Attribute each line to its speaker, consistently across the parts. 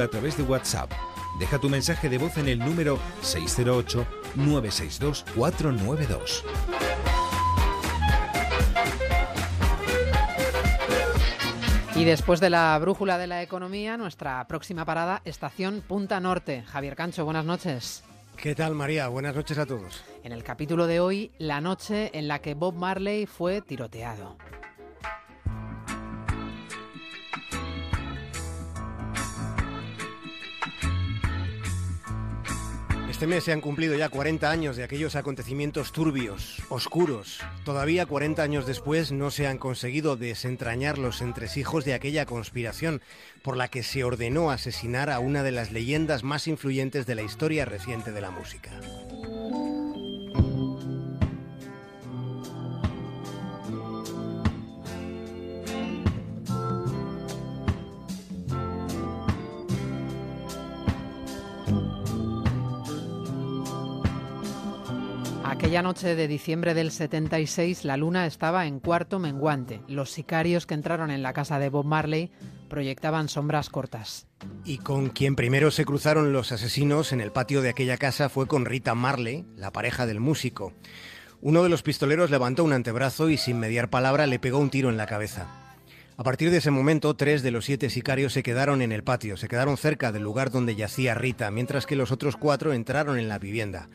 Speaker 1: a través de WhatsApp. Deja tu mensaje de voz en el número 608-962-492.
Speaker 2: Y después de la brújula de la economía, nuestra próxima parada, estación Punta Norte. Javier Cancho, buenas noches.
Speaker 3: ¿Qué tal, María? Buenas noches a todos.
Speaker 2: En el capítulo de hoy, la noche en la que Bob Marley fue tiroteado.
Speaker 3: Este mes se han cumplido ya 40 años de aquellos acontecimientos turbios, oscuros. Todavía 40 años después no se han conseguido desentrañar los entresijos de aquella conspiración por la que se ordenó asesinar a una de las leyendas más influyentes de la historia reciente de la música.
Speaker 2: Aquella noche de diciembre del 76, la luna estaba en cuarto menguante. Los sicarios que entraron en la casa de Bob Marley proyectaban sombras cortas.
Speaker 3: Y con quien primero se cruzaron los asesinos en el patio de aquella casa fue con Rita Marley, la pareja del músico. Uno de los pistoleros levantó un antebrazo y sin mediar palabra le pegó un tiro en la cabeza. A partir de ese momento, tres de los siete sicarios se quedaron en el patio, se quedaron cerca del lugar donde yacía Rita, mientras que los otros cuatro entraron en la vivienda.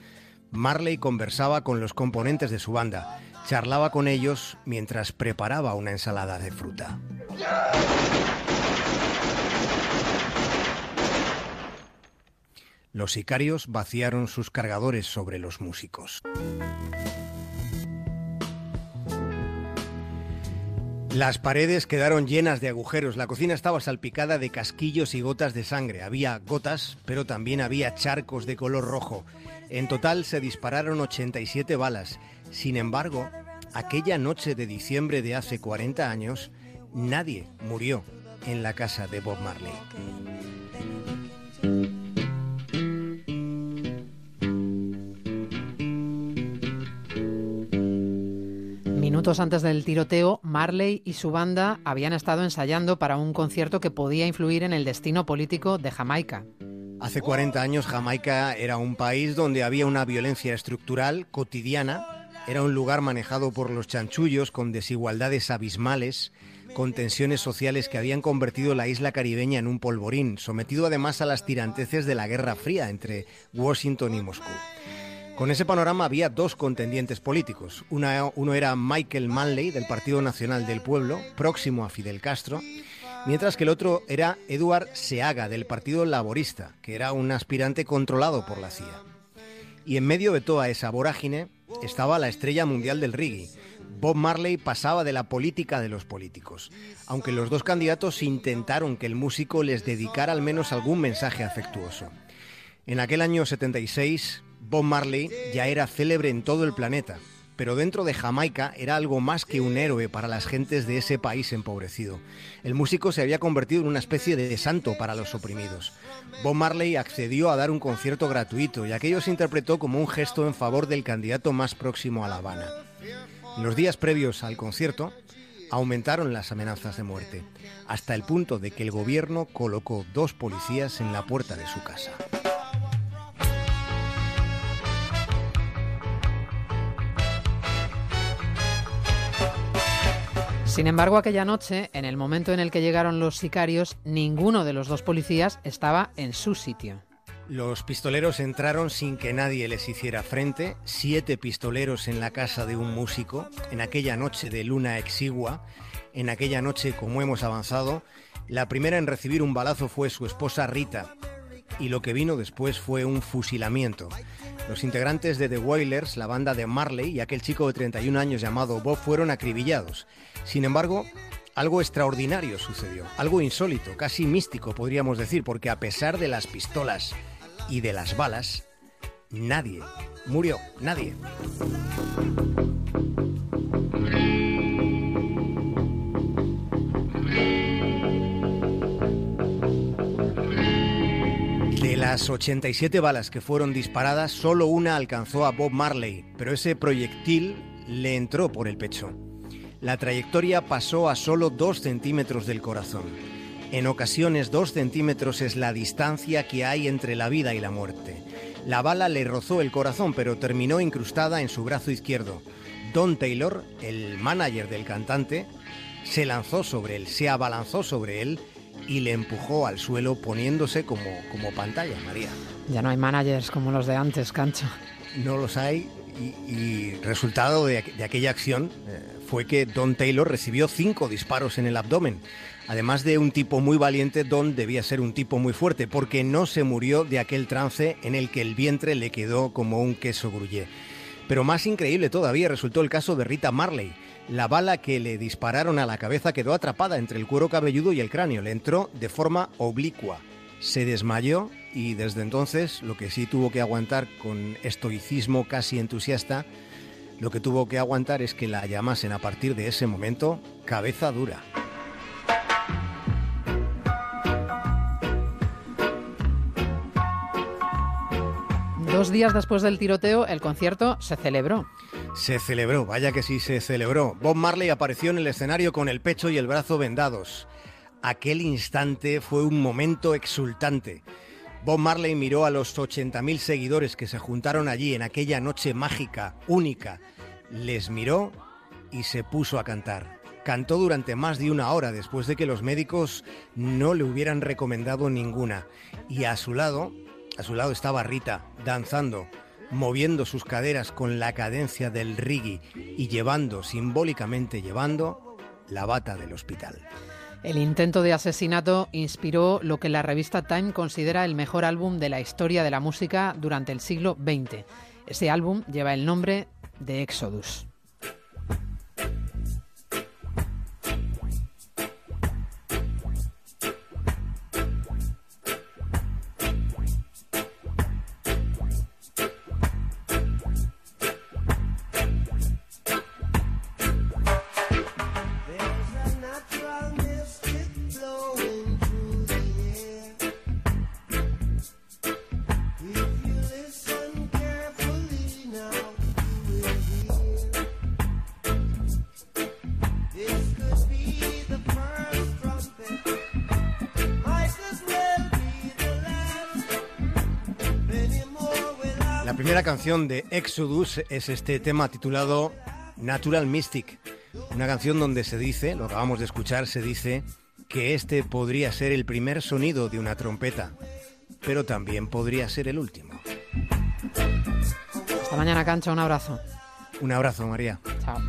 Speaker 3: Marley conversaba con los componentes de su banda, charlaba con ellos mientras preparaba una ensalada de fruta. Los sicarios vaciaron sus cargadores sobre los músicos. Las paredes quedaron llenas de agujeros, la cocina estaba salpicada de casquillos y gotas de sangre. Había gotas, pero también había charcos de color rojo. En total se dispararon 87 balas. Sin embargo, aquella noche de diciembre de hace 40 años, nadie murió en la casa de Bob Marley.
Speaker 2: Minutos antes del tiroteo, Marley y su banda habían estado ensayando para un concierto que podía influir en el destino político de Jamaica.
Speaker 3: Hace 40 años Jamaica era un país donde había una violencia estructural cotidiana, era un lugar manejado por los chanchullos con desigualdades abismales, con tensiones sociales que habían convertido la isla caribeña en un polvorín, sometido además a las tiranteces de la Guerra Fría entre Washington y Moscú. Con ese panorama había dos contendientes políticos. uno era Michael Manley, del Partido Nacional del Pueblo, próximo a Fidel Castro, mientras que el otro era Eduard Seaga, del Partido Laborista, que era un aspirante controlado por la CIA. Y en medio de toda esa vorágine estaba la estrella mundial del reggae. Bob Marley pasaba de la política de los políticos, aunque los dos candidatos intentaron que el músico les dedicara al menos algún mensaje afectuoso. En aquel año 76, Bob Marley ya era célebre en todo el planeta, pero dentro de Jamaica era algo más que un héroe para las gentes de ese país empobrecido. El músico se había convertido en una especie de santo para los oprimidos. Bob Marley accedió a dar un concierto gratuito y aquello se interpretó como un gesto en favor del candidato más próximo a La Habana. En los días previos al concierto, aumentaron las amenazas de muerte, hasta el punto de que el gobierno colocó dos policías en la puerta de su casa.
Speaker 2: Sin embargo, aquella noche, en el momento en el que llegaron los sicarios, ninguno de los dos policías estaba en su sitio.
Speaker 3: Los pistoleros entraron sin que nadie les hiciera frente, siete pistoleros en la casa de un músico, en aquella noche de luna exigua, en aquella noche, como hemos avanzado, la primera en recibir un balazo fue su esposa Rita, y lo que vino después fue un fusilamiento. Los integrantes de The Wailers, la banda de Marley y aquel chico de 31 años llamado Bob fueron acribillados. Sin embargo, algo extraordinario sucedió, algo insólito, casi místico podríamos decir, porque a pesar de las pistolas y de las balas, nadie murió, nadie. De las 87 balas que fueron disparadas, solo una alcanzó a Bob Marley, pero ese proyectil le entró por el pecho. La trayectoria pasó a solo dos centímetros del corazón. En ocasiones dos centímetros es la distancia que hay entre la vida y la muerte. La bala le rozó el corazón, pero terminó incrustada en su brazo izquierdo. Don Taylor, el manager del cantante, se lanzó sobre él, se abalanzó sobre él y le empujó al suelo poniéndose como, como pantalla, María.
Speaker 2: Ya no hay managers como los de antes, Cancho.
Speaker 3: No los hay y, resultado de, aquella acción eh, fue que Don Taylor recibió cinco disparos en el abdomen. Además de un tipo muy valiente, Don debía ser un tipo muy fuerte porque no se murió de aquel trance en el que el vientre le quedó como un queso gruyé. Pero más increíble todavía resultó el caso de Rita Marley. La bala que le dispararon a la cabeza quedó atrapada entre el cuero cabelludo y el cráneo. Le entró de forma oblicua. Se desmayó y desde entonces lo que sí tuvo que aguantar con estoicismo casi entusiasta, lo que tuvo que aguantar es que la llamasen a partir de ese momento cabeza dura.
Speaker 2: Dos días después del tiroteo, el concierto se celebró.
Speaker 3: Se celebró, vaya que sí se celebró. Bob Marley apareció en el escenario con el pecho y el brazo vendados. Aquel instante fue un momento exultante. Bob Marley miró a los 80.000 seguidores que se juntaron allí en aquella noche mágica, única. Les miró y se puso a cantar. Cantó durante más de una hora después de que los médicos no le hubieran recomendado ninguna. Y a su lado a su lado estaba Rita, danzando, moviendo sus caderas con la cadencia del reggae y llevando, simbólicamente llevando, la bata del hospital.
Speaker 2: El intento de asesinato inspiró lo que la revista Time considera el mejor álbum de la historia de la música durante el siglo XX. Ese álbum lleva el nombre de Exodus.
Speaker 3: Primera canción de Exodus es este tema titulado Natural Mystic, una canción donde se dice, lo acabamos de escuchar, se dice que este podría ser el primer sonido de una trompeta, pero también podría ser el último.
Speaker 2: Hasta mañana, Cancha, un abrazo.
Speaker 3: Un abrazo, María.
Speaker 2: Chao.